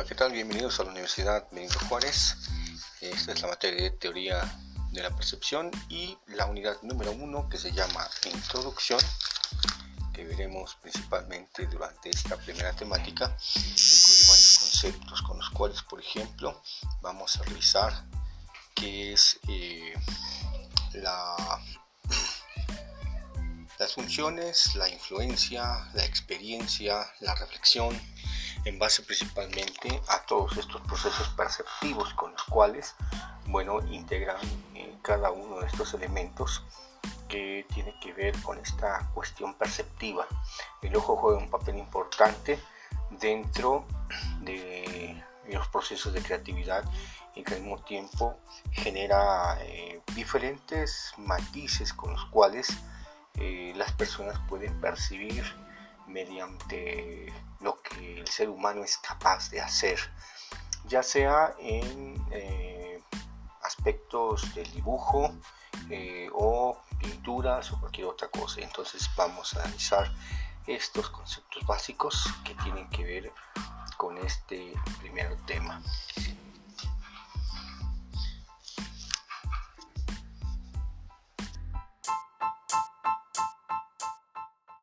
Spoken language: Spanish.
¿qué tal? Bienvenidos a la Universidad Benito Juárez. Esta es la materia de teoría de la percepción y la unidad número uno que se llama Introducción, que veremos principalmente durante esta primera temática. Incluye varios conceptos con los cuales, por ejemplo, vamos a revisar qué es eh, la las funciones, la influencia, la experiencia, la reflexión, en base principalmente a todos estos procesos perceptivos con los cuales, bueno, integran eh, cada uno de estos elementos que tiene que ver con esta cuestión perceptiva. El ojo juega un papel importante dentro de los procesos de creatividad y que al mismo tiempo genera eh, diferentes matices con los cuales eh, las personas pueden percibir mediante lo que ser humano es capaz de hacer, ya sea en eh, aspectos del dibujo eh, o pinturas o cualquier otra cosa. Entonces vamos a analizar estos conceptos básicos que tienen que ver con este primer tema.